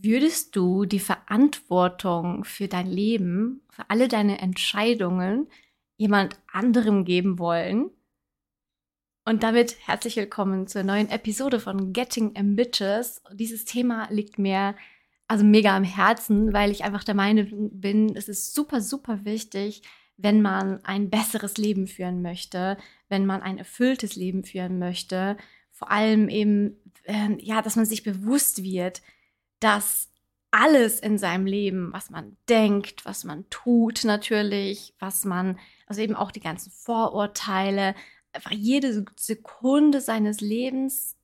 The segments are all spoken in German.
Würdest du die Verantwortung für dein Leben, für alle deine Entscheidungen jemand anderem geben wollen? Und damit herzlich willkommen zur neuen Episode von Getting Ambitious. Dieses Thema liegt mir also mega am Herzen, weil ich einfach der Meinung bin, es ist super, super wichtig, wenn man ein besseres Leben führen möchte, wenn man ein erfülltes Leben führen möchte. Vor allem eben, äh, ja, dass man sich bewusst wird, dass alles in seinem Leben, was man denkt, was man tut natürlich, was man, also eben auch die ganzen Vorurteile, einfach jede Sekunde seines Lebens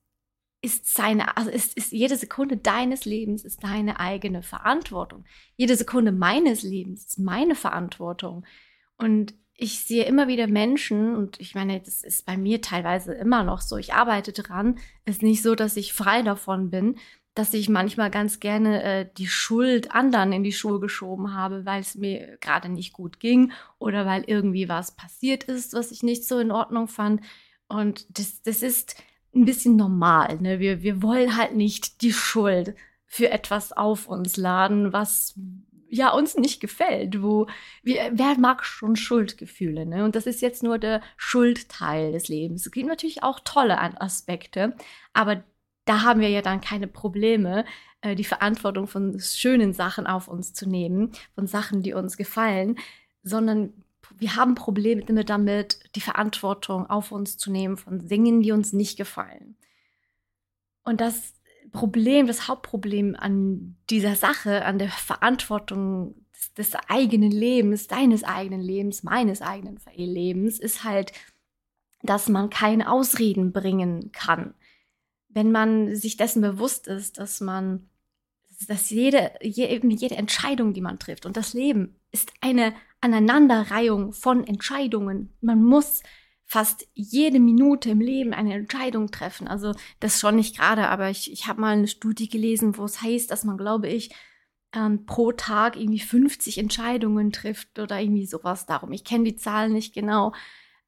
ist seine, also ist, ist jede Sekunde deines Lebens ist deine eigene Verantwortung. Jede Sekunde meines Lebens ist meine Verantwortung. Und ich sehe immer wieder Menschen, und ich meine, das ist bei mir teilweise immer noch so, ich arbeite dran, ist nicht so, dass ich frei davon bin, dass ich manchmal ganz gerne äh, die Schuld anderen in die Schuhe geschoben habe, weil es mir gerade nicht gut ging oder weil irgendwie was passiert ist, was ich nicht so in Ordnung fand. Und das, das ist ein bisschen normal. Ne? Wir, wir wollen halt nicht die Schuld für etwas auf uns laden, was ja uns nicht gefällt. Wo wir, wer mag schon Schuldgefühle? Ne? Und das ist jetzt nur der Schuldteil des Lebens. Es gibt natürlich auch tolle Aspekte, aber da haben wir ja dann keine Probleme, äh, die Verantwortung von schönen Sachen auf uns zu nehmen, von Sachen, die uns gefallen, sondern wir haben Probleme damit, die Verantwortung auf uns zu nehmen von Dingen, die uns nicht gefallen. Und das Problem, das Hauptproblem an dieser Sache, an der Verantwortung des, des eigenen Lebens, deines eigenen Lebens, meines eigenen Lebens, ist halt, dass man keine Ausreden bringen kann wenn man sich dessen bewusst ist, dass man, dass jede, jede Entscheidung, die man trifft und das Leben ist eine Aneinanderreihung von Entscheidungen. Man muss fast jede Minute im Leben eine Entscheidung treffen. Also das schon nicht gerade, aber ich, ich habe mal eine Studie gelesen, wo es heißt, dass man, glaube ich, ähm, pro Tag irgendwie 50 Entscheidungen trifft oder irgendwie sowas darum. Ich kenne die Zahlen nicht genau.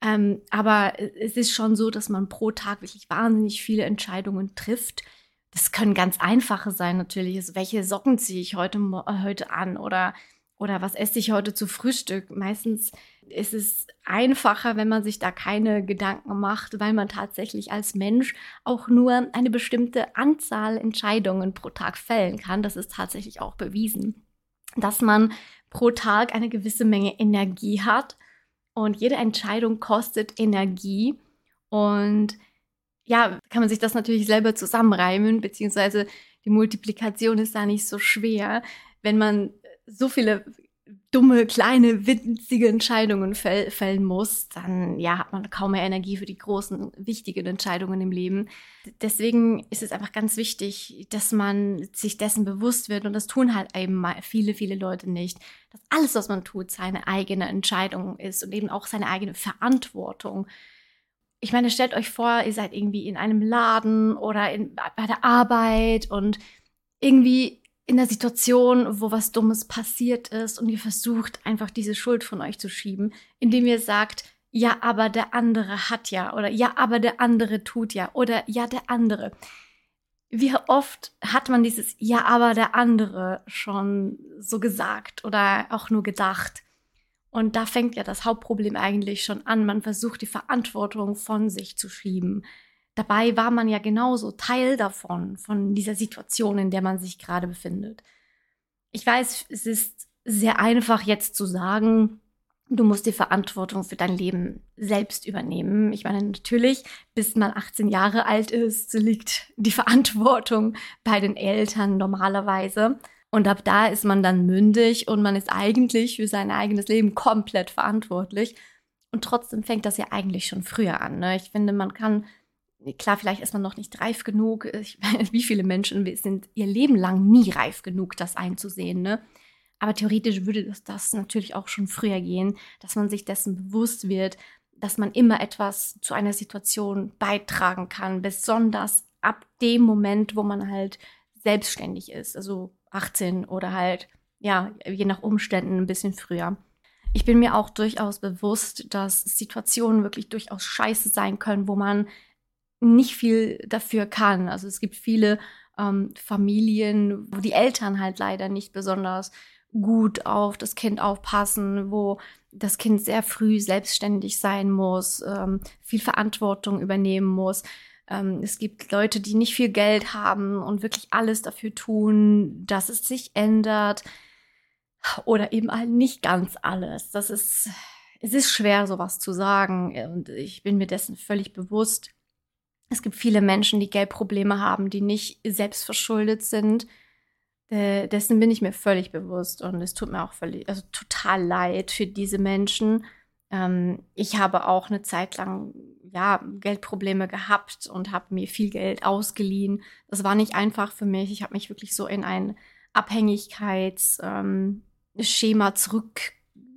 Ähm, aber es ist schon so, dass man pro Tag wirklich wahnsinnig viele Entscheidungen trifft. Das können ganz einfache sein natürlich. Also welche Socken ziehe ich heute, äh, heute an oder, oder was esse ich heute zu Frühstück? Meistens ist es einfacher, wenn man sich da keine Gedanken macht, weil man tatsächlich als Mensch auch nur eine bestimmte Anzahl Entscheidungen pro Tag fällen kann. Das ist tatsächlich auch bewiesen, dass man pro Tag eine gewisse Menge Energie hat und jede Entscheidung kostet Energie. Und ja, kann man sich das natürlich selber zusammenreimen, beziehungsweise die Multiplikation ist da nicht so schwer, wenn man so viele dumme, kleine, winzige Entscheidungen fäll fällen muss, dann ja, hat man kaum mehr Energie für die großen, wichtigen Entscheidungen im Leben. Deswegen ist es einfach ganz wichtig, dass man sich dessen bewusst wird und das tun halt eben viele, viele Leute nicht, dass alles, was man tut, seine eigene Entscheidung ist und eben auch seine eigene Verantwortung. Ich meine, stellt euch vor, ihr seid irgendwie in einem Laden oder in, bei der Arbeit und irgendwie in der Situation, wo was Dummes passiert ist und ihr versucht einfach diese Schuld von euch zu schieben, indem ihr sagt, ja, aber der andere hat ja oder ja, aber der andere tut ja oder ja, der andere. Wie oft hat man dieses ja, aber der andere schon so gesagt oder auch nur gedacht? Und da fängt ja das Hauptproblem eigentlich schon an. Man versucht die Verantwortung von sich zu schieben. Dabei war man ja genauso Teil davon, von dieser Situation, in der man sich gerade befindet. Ich weiß, es ist sehr einfach jetzt zu sagen, du musst die Verantwortung für dein Leben selbst übernehmen. Ich meine, natürlich, bis man 18 Jahre alt ist, liegt die Verantwortung bei den Eltern normalerweise. Und ab da ist man dann mündig und man ist eigentlich für sein eigenes Leben komplett verantwortlich. Und trotzdem fängt das ja eigentlich schon früher an. Ne? Ich finde, man kann klar, vielleicht ist man noch nicht reif genug. Ich, wie viele Menschen sind ihr Leben lang nie reif genug, das einzusehen, ne? Aber theoretisch würde das, das natürlich auch schon früher gehen, dass man sich dessen bewusst wird, dass man immer etwas zu einer Situation beitragen kann, besonders ab dem Moment, wo man halt selbstständig ist, also 18 oder halt, ja, je nach Umständen ein bisschen früher. Ich bin mir auch durchaus bewusst, dass Situationen wirklich durchaus scheiße sein können, wo man nicht viel dafür kann. Also es gibt viele ähm, Familien, wo die Eltern halt leider nicht besonders gut auf das Kind aufpassen, wo das Kind sehr früh selbstständig sein muss, ähm, viel Verantwortung übernehmen muss. Ähm, es gibt Leute, die nicht viel Geld haben und wirklich alles dafür tun, dass es sich ändert. Oder eben halt nicht ganz alles. Das ist, es ist schwer, sowas zu sagen. Und ich bin mir dessen völlig bewusst. Es gibt viele Menschen, die Geldprobleme haben, die nicht selbstverschuldet sind äh, dessen bin ich mir völlig bewusst und es tut mir auch völlig, also total leid für diese Menschen. Ähm, ich habe auch eine Zeit lang ja Geldprobleme gehabt und habe mir viel Geld ausgeliehen. Das war nicht einfach für mich. Ich habe mich wirklich so in ein Abhängigkeitsschema ähm, zurück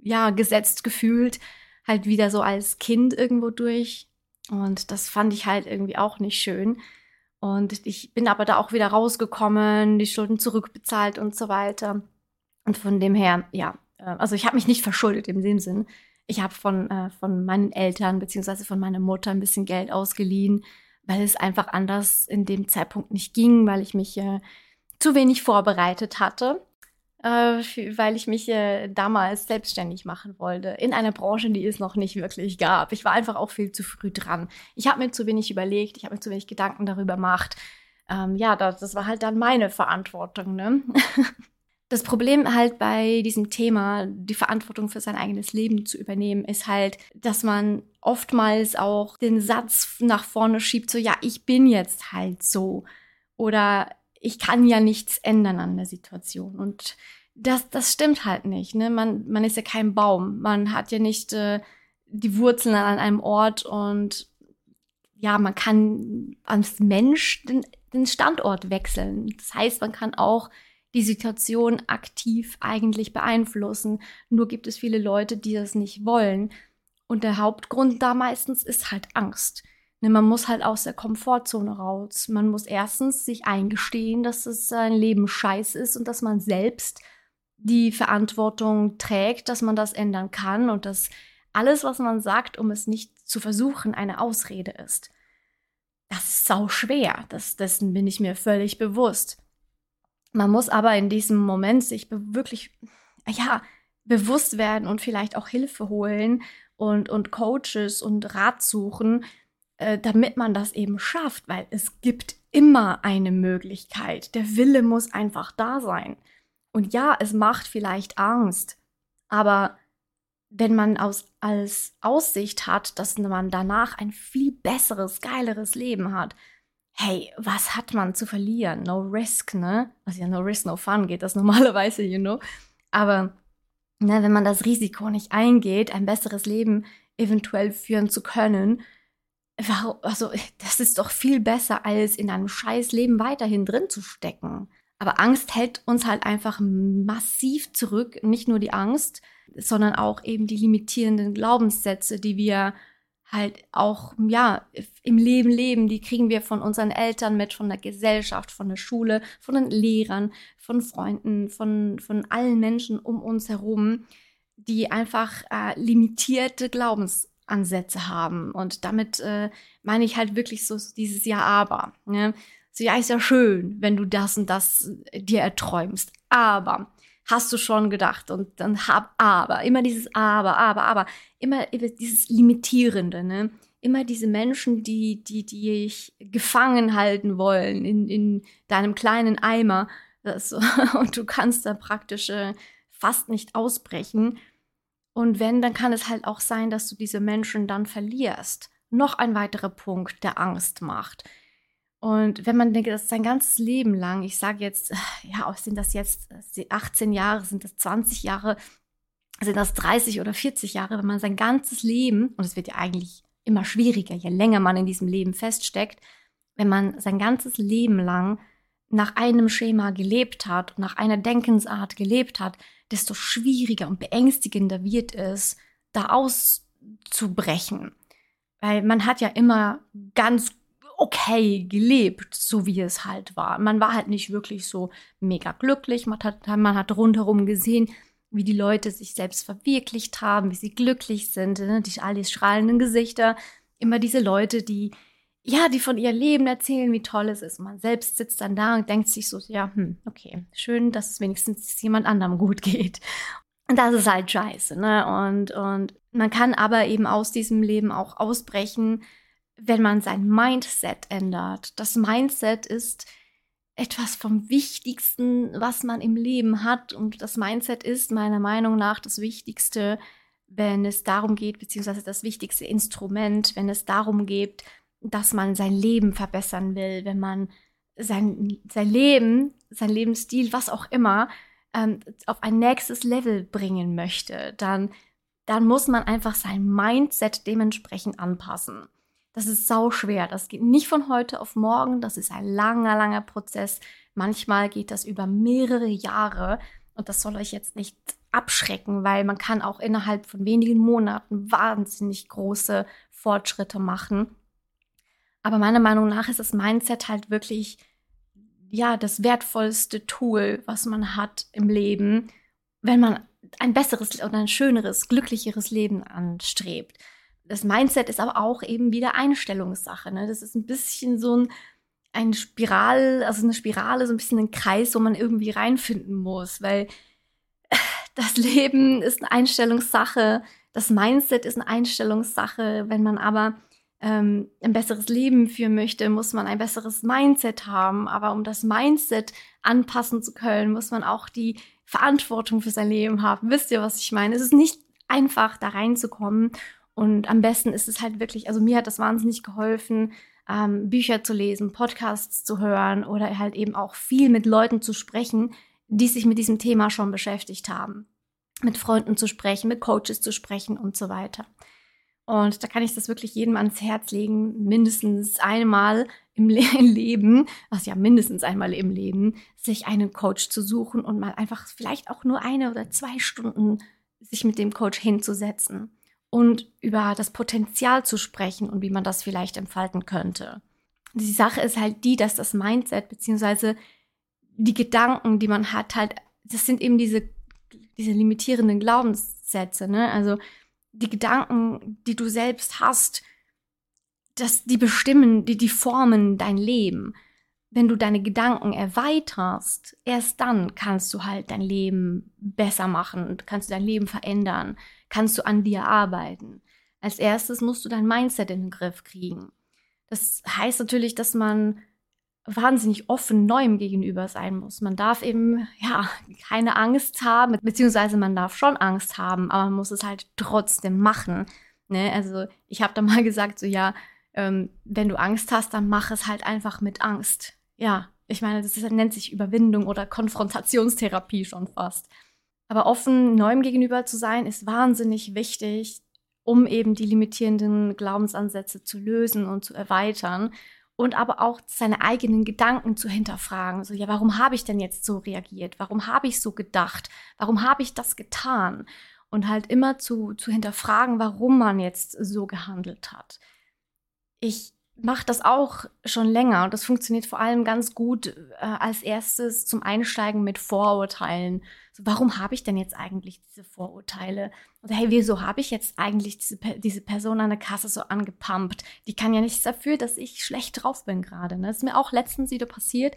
ja gefühlt, halt wieder so als Kind irgendwo durch. Und das fand ich halt irgendwie auch nicht schön. Und ich bin aber da auch wieder rausgekommen, die Schulden zurückbezahlt und so weiter. Und von dem her, ja, äh, also ich habe mich nicht verschuldet in dem Sinn. Ich habe von, äh, von meinen Eltern beziehungsweise von meiner Mutter ein bisschen Geld ausgeliehen, weil es einfach anders in dem Zeitpunkt nicht ging, weil ich mich äh, zu wenig vorbereitet hatte weil ich mich äh, damals selbstständig machen wollte in einer Branche, die es noch nicht wirklich gab. Ich war einfach auch viel zu früh dran. Ich habe mir zu wenig überlegt, ich habe mir zu wenig Gedanken darüber gemacht. Ähm, ja, das, das war halt dann meine Verantwortung. Ne? Das Problem halt bei diesem Thema, die Verantwortung für sein eigenes Leben zu übernehmen, ist halt, dass man oftmals auch den Satz nach vorne schiebt, so ja, ich bin jetzt halt so. Oder ich kann ja nichts ändern an der Situation. Und das, das stimmt halt nicht. Ne? Man, man ist ja kein Baum. Man hat ja nicht äh, die Wurzeln an einem Ort und ja, man kann als Mensch den, den Standort wechseln. Das heißt, man kann auch die Situation aktiv eigentlich beeinflussen. Nur gibt es viele Leute, die das nicht wollen. Und der Hauptgrund da meistens ist halt Angst. Ne, man muss halt aus der Komfortzone raus. Man muss erstens sich eingestehen, dass es sein Leben scheiß ist und dass man selbst die Verantwortung trägt, dass man das ändern kann und dass alles, was man sagt, um es nicht zu versuchen, eine Ausrede ist. Das ist sau schwer. Das, dessen bin ich mir völlig bewusst. Man muss aber in diesem Moment sich wirklich, ja, bewusst werden und vielleicht auch Hilfe holen und, und Coaches und Rat suchen, äh, damit man das eben schafft, weil es gibt immer eine Möglichkeit. Der Wille muss einfach da sein. Und ja, es macht vielleicht Angst, aber wenn man aus, als Aussicht hat, dass man danach ein viel besseres, geileres Leben hat, hey, was hat man zu verlieren? No risk, ne? Also ja, no risk, no fun geht das normalerweise, you know. Aber ne, wenn man das Risiko nicht eingeht, ein besseres Leben eventuell führen zu können, warum, also das ist doch viel besser, als in einem scheiß Leben weiterhin drin zu stecken. Aber Angst hält uns halt einfach massiv zurück. Nicht nur die Angst, sondern auch eben die limitierenden Glaubenssätze, die wir halt auch, ja, im Leben leben. Die kriegen wir von unseren Eltern mit, von der Gesellschaft, von der Schule, von den Lehrern, von Freunden, von, von allen Menschen um uns herum, die einfach äh, limitierte Glaubensansätze haben. Und damit äh, meine ich halt wirklich so dieses Ja, aber. Ne? So, ja, ist ja schön, wenn du das und das äh, dir erträumst. Aber hast du schon gedacht und dann hab aber, immer dieses aber, aber, aber, immer dieses Limitierende, ne? Immer diese Menschen, die, die, die dich gefangen halten wollen in, in deinem kleinen Eimer. Das, und du kannst da praktisch äh, fast nicht ausbrechen. Und wenn, dann kann es halt auch sein, dass du diese Menschen dann verlierst. Noch ein weiterer Punkt, der Angst macht. Und wenn man denkt, das sein ganzes Leben lang, ich sage jetzt, ja, sind das jetzt 18 Jahre, sind das 20 Jahre, sind das 30 oder 40 Jahre, wenn man sein ganzes Leben, und es wird ja eigentlich immer schwieriger, je länger man in diesem Leben feststeckt, wenn man sein ganzes Leben lang nach einem Schema gelebt hat und nach einer Denkensart gelebt hat, desto schwieriger und beängstigender wird es, da auszubrechen. Weil man hat ja immer ganz okay gelebt, so wie es halt war. Man war halt nicht wirklich so mega glücklich. Man hat, man hat rundherum gesehen, wie die Leute sich selbst verwirklicht haben, wie sie glücklich sind, ne? die all die strahlenden Gesichter. Immer diese Leute, die ja, die von ihr Leben erzählen, wie toll es ist. Und man selbst sitzt dann da und denkt sich so, ja, hm, okay, schön, dass es wenigstens jemand anderem gut geht. Und das ist halt scheiße, ne? Und, und man kann aber eben aus diesem Leben auch ausbrechen, wenn man sein Mindset ändert. Das Mindset ist etwas vom Wichtigsten, was man im Leben hat. Und das Mindset ist meiner Meinung nach das Wichtigste, wenn es darum geht, beziehungsweise das wichtigste Instrument, wenn es darum geht, dass man sein Leben verbessern will, wenn man sein, sein Leben, sein Lebensstil, was auch immer, ähm, auf ein nächstes Level bringen möchte, dann, dann muss man einfach sein Mindset dementsprechend anpassen. Das ist sau schwer. Das geht nicht von heute auf morgen. Das ist ein langer, langer Prozess. Manchmal geht das über mehrere Jahre. Und das soll euch jetzt nicht abschrecken, weil man kann auch innerhalb von wenigen Monaten wahnsinnig große Fortschritte machen. Aber meiner Meinung nach ist das Mindset halt wirklich ja das wertvollste Tool, was man hat im Leben, wenn man ein besseres oder ein schöneres, glücklicheres Leben anstrebt. Das Mindset ist aber auch eben wieder Einstellungssache. Ne? Das ist ein bisschen so ein, ein Spiral, also eine Spirale, so ein bisschen ein Kreis, wo man irgendwie reinfinden muss, weil das Leben ist eine Einstellungssache, das Mindset ist eine Einstellungssache. Wenn man aber ähm, ein besseres Leben führen möchte, muss man ein besseres Mindset haben. Aber um das Mindset anpassen zu können, muss man auch die Verantwortung für sein Leben haben. Wisst ihr, was ich meine? Es ist nicht einfach, da reinzukommen. Und am besten ist es halt wirklich, also mir hat das wahnsinnig geholfen, ähm, Bücher zu lesen, Podcasts zu hören oder halt eben auch viel mit Leuten zu sprechen, die sich mit diesem Thema schon beschäftigt haben. Mit Freunden zu sprechen, mit Coaches zu sprechen und so weiter. Und da kann ich das wirklich jedem ans Herz legen, mindestens einmal im Le Leben, was ja mindestens einmal im Leben, sich einen Coach zu suchen und mal einfach vielleicht auch nur eine oder zwei Stunden sich mit dem Coach hinzusetzen und über das Potenzial zu sprechen und wie man das vielleicht entfalten könnte. Die Sache ist halt die, dass das Mindset beziehungsweise die Gedanken, die man hat, halt, das sind eben diese, diese limitierenden Glaubenssätze, ne? Also die Gedanken, die du selbst hast, dass die bestimmen, die, die formen dein Leben. Wenn du deine Gedanken erweiterst, erst dann kannst du halt dein Leben besser machen, kannst du dein Leben verändern, kannst du an dir arbeiten. Als erstes musst du dein Mindset in den Griff kriegen. Das heißt natürlich, dass man wahnsinnig offen Neuem gegenüber sein muss. Man darf eben, ja, keine Angst haben, beziehungsweise man darf schon Angst haben, aber man muss es halt trotzdem machen. Ne? Also ich habe da mal gesagt, so ja, ähm, wenn du Angst hast, dann mach es halt einfach mit Angst. Ja, ich meine, das ist, nennt sich Überwindung oder Konfrontationstherapie schon fast. Aber offen Neuem gegenüber zu sein, ist wahnsinnig wichtig, um eben die limitierenden Glaubensansätze zu lösen und zu erweitern und aber auch seine eigenen Gedanken zu hinterfragen. So, ja, warum habe ich denn jetzt so reagiert? Warum habe ich so gedacht? Warum habe ich das getan? Und halt immer zu, zu hinterfragen, warum man jetzt so gehandelt hat. Ich mache das auch schon länger und das funktioniert vor allem ganz gut äh, als erstes zum Einsteigen mit Vorurteilen. So, warum habe ich denn jetzt eigentlich diese Vorurteile? Oder hey, wieso habe ich jetzt eigentlich diese, diese Person an der Kasse so angepumpt? Die kann ja nichts dafür, dass ich schlecht drauf bin gerade. Ne? Das ist mir auch letztens wieder passiert.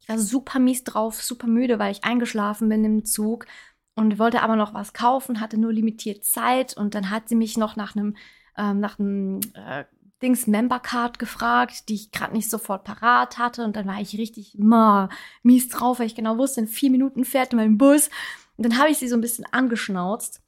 Ich war super mies drauf, super müde, weil ich eingeschlafen bin im Zug und wollte aber noch was kaufen, hatte nur limitiert Zeit und dann hat sie mich noch nach einem ähm, nach einem äh, Dings Membercard gefragt, die ich gerade nicht sofort parat hatte. Und dann war ich richtig ma, mies drauf, weil ich genau wusste, in vier Minuten fährt mein Bus. Und dann habe ich sie so ein bisschen angeschnauzt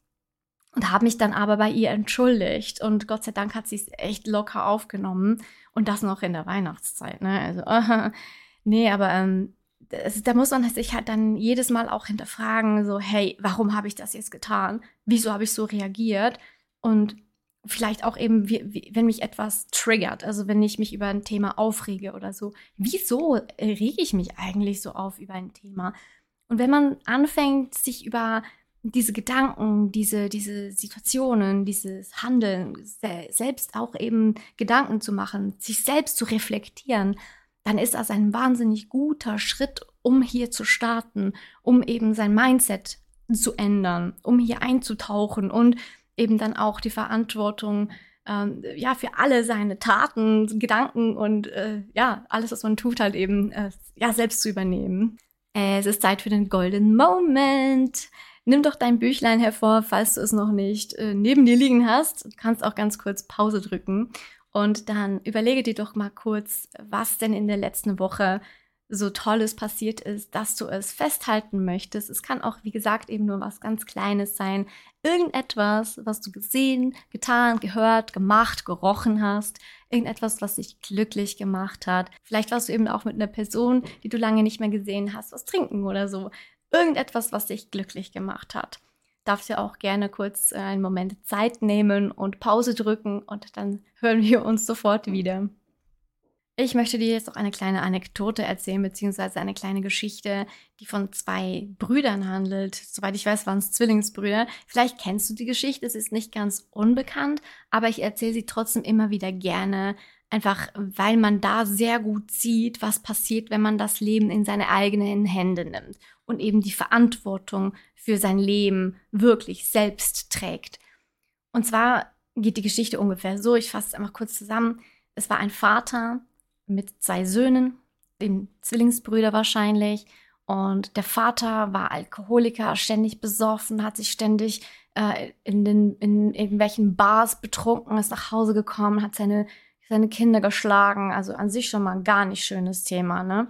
und habe mich dann aber bei ihr entschuldigt. Und Gott sei Dank hat sie es echt locker aufgenommen. Und das noch in der Weihnachtszeit. Ne? Also, äh, nee, aber ähm, das, da muss man sich halt dann jedes Mal auch hinterfragen, so, hey, warum habe ich das jetzt getan? Wieso habe ich so reagiert? Und vielleicht auch eben, wie, wie, wenn mich etwas triggert, also wenn ich mich über ein Thema aufrege oder so. Wieso rege ich mich eigentlich so auf über ein Thema? Und wenn man anfängt, sich über diese Gedanken, diese, diese Situationen, dieses Handeln, se selbst auch eben Gedanken zu machen, sich selbst zu reflektieren, dann ist das ein wahnsinnig guter Schritt, um hier zu starten, um eben sein Mindset zu ändern, um hier einzutauchen und eben dann auch die Verantwortung ähm, ja, für alle seine Taten, Gedanken und äh, ja, alles, was man tut, halt eben äh, ja, selbst zu übernehmen. Es ist Zeit für den Golden Moment. Nimm doch dein Büchlein hervor, falls du es noch nicht äh, neben dir liegen hast. Du kannst auch ganz kurz Pause drücken und dann überlege dir doch mal kurz, was denn in der letzten Woche so Tolles passiert ist, dass du es festhalten möchtest. Es kann auch, wie gesagt, eben nur was ganz Kleines sein. Irgendetwas, was du gesehen, getan, gehört, gemacht, gerochen hast. Irgendetwas, was dich glücklich gemacht hat. Vielleicht warst du eben auch mit einer Person, die du lange nicht mehr gesehen hast, was trinken oder so. Irgendetwas, was dich glücklich gemacht hat. Darfst ja auch gerne kurz äh, einen Moment Zeit nehmen und Pause drücken und dann hören wir uns sofort wieder. Ich möchte dir jetzt auch eine kleine Anekdote erzählen, beziehungsweise eine kleine Geschichte, die von zwei Brüdern handelt. Soweit ich weiß, waren es Zwillingsbrüder. Vielleicht kennst du die Geschichte, es ist nicht ganz unbekannt, aber ich erzähle sie trotzdem immer wieder gerne, einfach weil man da sehr gut sieht, was passiert, wenn man das Leben in seine eigenen Hände nimmt und eben die Verantwortung für sein Leben wirklich selbst trägt. Und zwar geht die Geschichte ungefähr so, ich fasse es einfach kurz zusammen. Es war ein Vater, mit zwei Söhnen, den Zwillingsbrüder wahrscheinlich. Und der Vater war Alkoholiker, ständig besoffen, hat sich ständig äh, in, den, in irgendwelchen Bars betrunken, ist nach Hause gekommen, hat seine, seine Kinder geschlagen. Also an sich schon mal ein gar nicht schönes Thema, ne?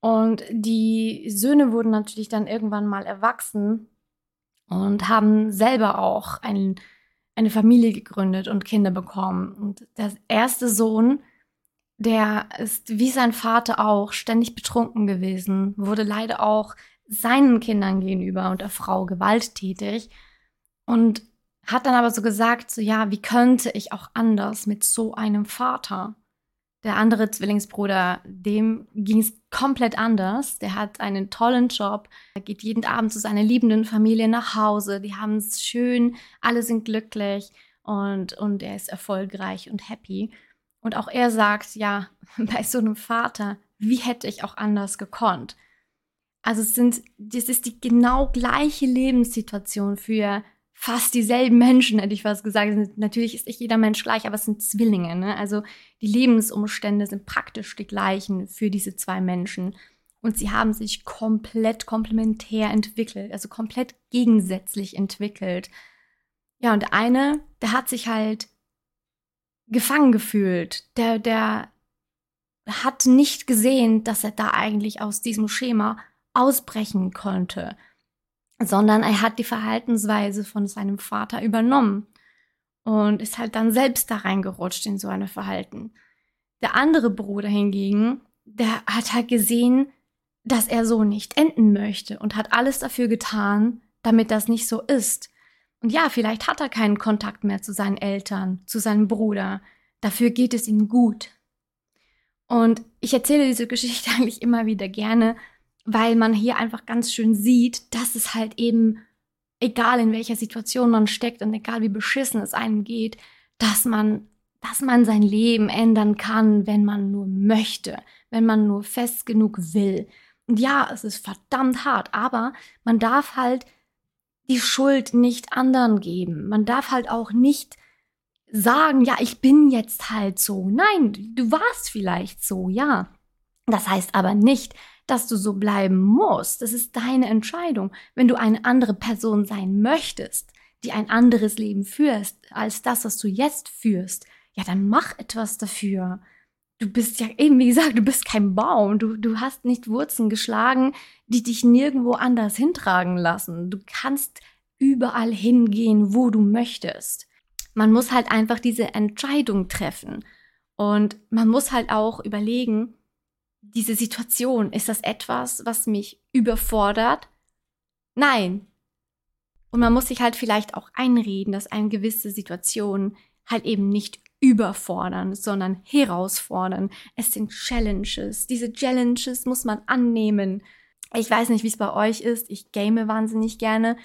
Und die Söhne wurden natürlich dann irgendwann mal erwachsen und haben selber auch ein, eine Familie gegründet und Kinder bekommen. Und der erste Sohn der ist wie sein Vater auch ständig betrunken gewesen, wurde leider auch seinen Kindern gegenüber und der Frau gewalttätig und hat dann aber so gesagt, so ja, wie könnte ich auch anders mit so einem Vater? Der andere Zwillingsbruder, dem ging es komplett anders. Der hat einen tollen Job, er geht jeden Abend zu seiner liebenden Familie nach Hause, die haben es schön, alle sind glücklich und, und er ist erfolgreich und happy. Und auch er sagt, ja, bei so einem Vater, wie hätte ich auch anders gekonnt? Also es sind, das ist die genau gleiche Lebenssituation für fast dieselben Menschen, hätte ich fast gesagt. Natürlich ist nicht jeder Mensch gleich, aber es sind Zwillinge. Ne? Also die Lebensumstände sind praktisch die gleichen für diese zwei Menschen. Und sie haben sich komplett komplementär entwickelt, also komplett gegensätzlich entwickelt. Ja, und eine, der hat sich halt gefangen gefühlt. Der, der hat nicht gesehen, dass er da eigentlich aus diesem Schema ausbrechen konnte, sondern er hat die Verhaltensweise von seinem Vater übernommen und ist halt dann selbst da reingerutscht in so eine Verhalten. Der andere Bruder hingegen, der hat halt gesehen, dass er so nicht enden möchte und hat alles dafür getan, damit das nicht so ist. Und ja, vielleicht hat er keinen Kontakt mehr zu seinen Eltern, zu seinem Bruder. Dafür geht es ihm gut. Und ich erzähle diese Geschichte eigentlich immer wieder gerne, weil man hier einfach ganz schön sieht, dass es halt eben, egal in welcher Situation man steckt und egal wie beschissen es einem geht, dass man, dass man sein Leben ändern kann, wenn man nur möchte, wenn man nur fest genug will. Und ja, es ist verdammt hart, aber man darf halt die Schuld nicht anderen geben. Man darf halt auch nicht sagen, ja, ich bin jetzt halt so. Nein, du warst vielleicht so, ja. Das heißt aber nicht, dass du so bleiben musst. Das ist deine Entscheidung. Wenn du eine andere Person sein möchtest, die ein anderes Leben führst als das, was du jetzt führst, ja, dann mach etwas dafür. Du bist ja eben, wie gesagt, du bist kein Baum. Du, du hast nicht Wurzeln geschlagen, die dich nirgendwo anders hintragen lassen. Du kannst überall hingehen, wo du möchtest. Man muss halt einfach diese Entscheidung treffen. Und man muss halt auch überlegen, diese Situation, ist das etwas, was mich überfordert? Nein. Und man muss sich halt vielleicht auch einreden, dass eine gewisse Situation halt eben nicht überfordern, sondern herausfordern. Es sind Challenges. Diese Challenges muss man annehmen. Ich weiß nicht, wie es bei euch ist. Ich game wahnsinnig gerne.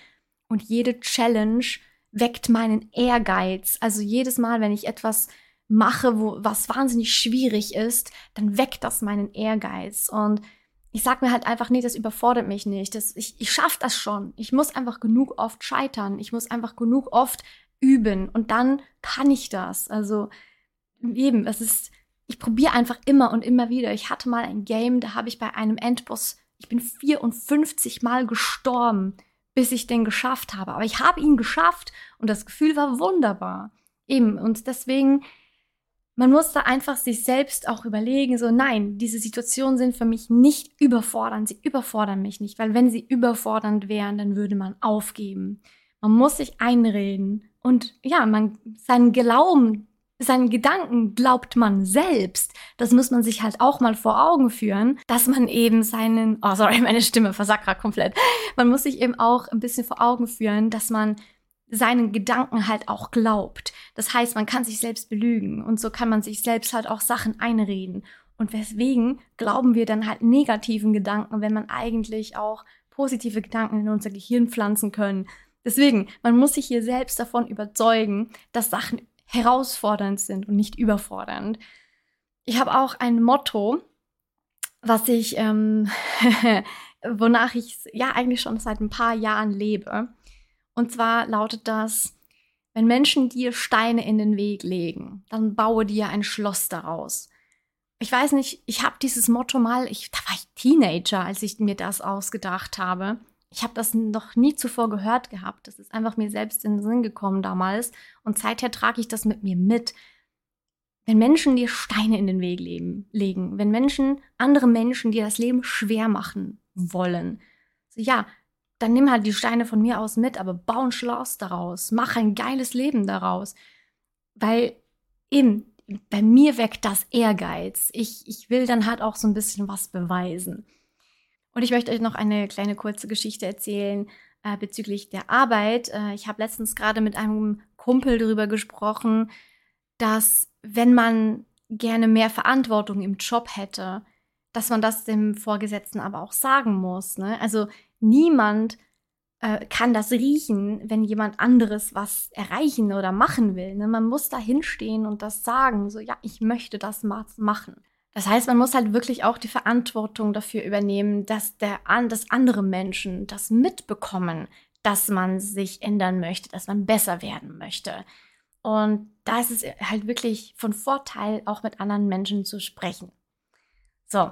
Und jede Challenge weckt meinen Ehrgeiz. Also jedes Mal, wenn ich etwas mache, wo was wahnsinnig schwierig ist, dann weckt das meinen Ehrgeiz. Und ich sag mir halt einfach, nee, das überfordert mich nicht. Das, ich, ich schaff das schon. Ich muss einfach genug oft scheitern. Ich muss einfach genug oft üben und dann kann ich das. Also eben, es ist, ich probiere einfach immer und immer wieder. Ich hatte mal ein Game, da habe ich bei einem Endboss, ich bin 54 Mal gestorben, bis ich den geschafft habe. Aber ich habe ihn geschafft und das Gefühl war wunderbar. Eben, und deswegen, man muss da einfach sich selbst auch überlegen, so nein, diese Situationen sind für mich nicht überfordernd, sie überfordern mich nicht, weil wenn sie überfordernd wären, dann würde man aufgeben. Man muss sich einreden und ja, man seinen Glauben, seinen Gedanken glaubt man selbst. Das muss man sich halt auch mal vor Augen führen, dass man eben seinen, oh sorry, meine Stimme versagt gerade komplett. Man muss sich eben auch ein bisschen vor Augen führen, dass man seinen Gedanken halt auch glaubt. Das heißt, man kann sich selbst belügen und so kann man sich selbst halt auch Sachen einreden. Und weswegen glauben wir dann halt negativen Gedanken, wenn man eigentlich auch positive Gedanken in unser Gehirn pflanzen können. Deswegen, man muss sich hier selbst davon überzeugen, dass Sachen herausfordernd sind und nicht überfordernd. Ich habe auch ein Motto, was ich, ähm, wonach ich ja eigentlich schon seit ein paar Jahren lebe. Und zwar lautet das, wenn Menschen dir Steine in den Weg legen, dann baue dir ein Schloss daraus. Ich weiß nicht, ich habe dieses Motto mal, ich, da war ich Teenager, als ich mir das ausgedacht habe. Ich habe das noch nie zuvor gehört gehabt. Das ist einfach mir selbst in den Sinn gekommen damals. Und seither trage ich das mit mir mit. Wenn Menschen dir Steine in den Weg leben, legen, wenn Menschen, andere Menschen dir das Leben schwer machen wollen, so, ja, dann nimm halt die Steine von mir aus mit, aber bau ein Schloss daraus, mach ein geiles Leben daraus. Weil eben, bei mir weckt das Ehrgeiz. Ich, ich will dann halt auch so ein bisschen was beweisen. Und ich möchte euch noch eine kleine kurze Geschichte erzählen äh, bezüglich der Arbeit. Äh, ich habe letztens gerade mit einem Kumpel darüber gesprochen, dass wenn man gerne mehr Verantwortung im Job hätte, dass man das dem Vorgesetzten aber auch sagen muss. Ne? Also niemand äh, kann das riechen, wenn jemand anderes was erreichen oder machen will. Ne? Man muss da hinstehen und das sagen, so ja, ich möchte das machen. Das heißt, man muss halt wirklich auch die Verantwortung dafür übernehmen, dass der dass andere Menschen das mitbekommen, dass man sich ändern möchte, dass man besser werden möchte. Und da ist es halt wirklich von Vorteil, auch mit anderen Menschen zu sprechen. So.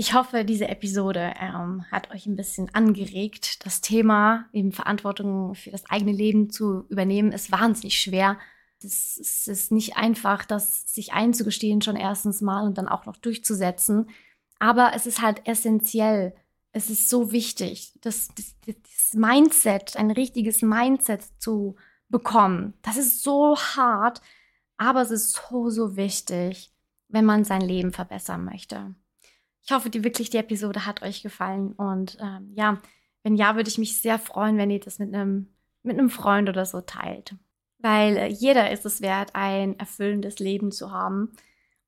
Ich hoffe, diese Episode ähm, hat euch ein bisschen angeregt. Das Thema, eben Verantwortung für das eigene Leben zu übernehmen, ist wahnsinnig schwer. Es, es ist nicht einfach, das sich einzugestehen, schon erstens mal und dann auch noch durchzusetzen. Aber es ist halt essentiell. Es ist so wichtig, das, das, das Mindset, ein richtiges Mindset zu bekommen. Das ist so hart, aber es ist so, so wichtig, wenn man sein Leben verbessern möchte. Ich hoffe, die wirklich die Episode hat euch gefallen und ähm, ja, wenn ja, würde ich mich sehr freuen, wenn ihr das mit einem mit einem Freund oder so teilt weil äh, jeder ist es wert, ein erfüllendes Leben zu haben.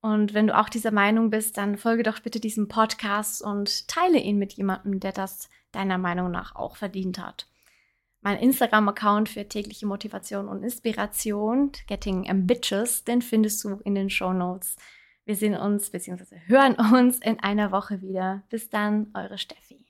Und wenn du auch dieser Meinung bist, dann folge doch bitte diesem Podcast und teile ihn mit jemandem, der das deiner Meinung nach auch verdient hat. Mein Instagram-Account für tägliche Motivation und Inspiration, Getting Ambitious, den findest du in den Show Notes. Wir sehen uns bzw. hören uns in einer Woche wieder. Bis dann, eure Steffi.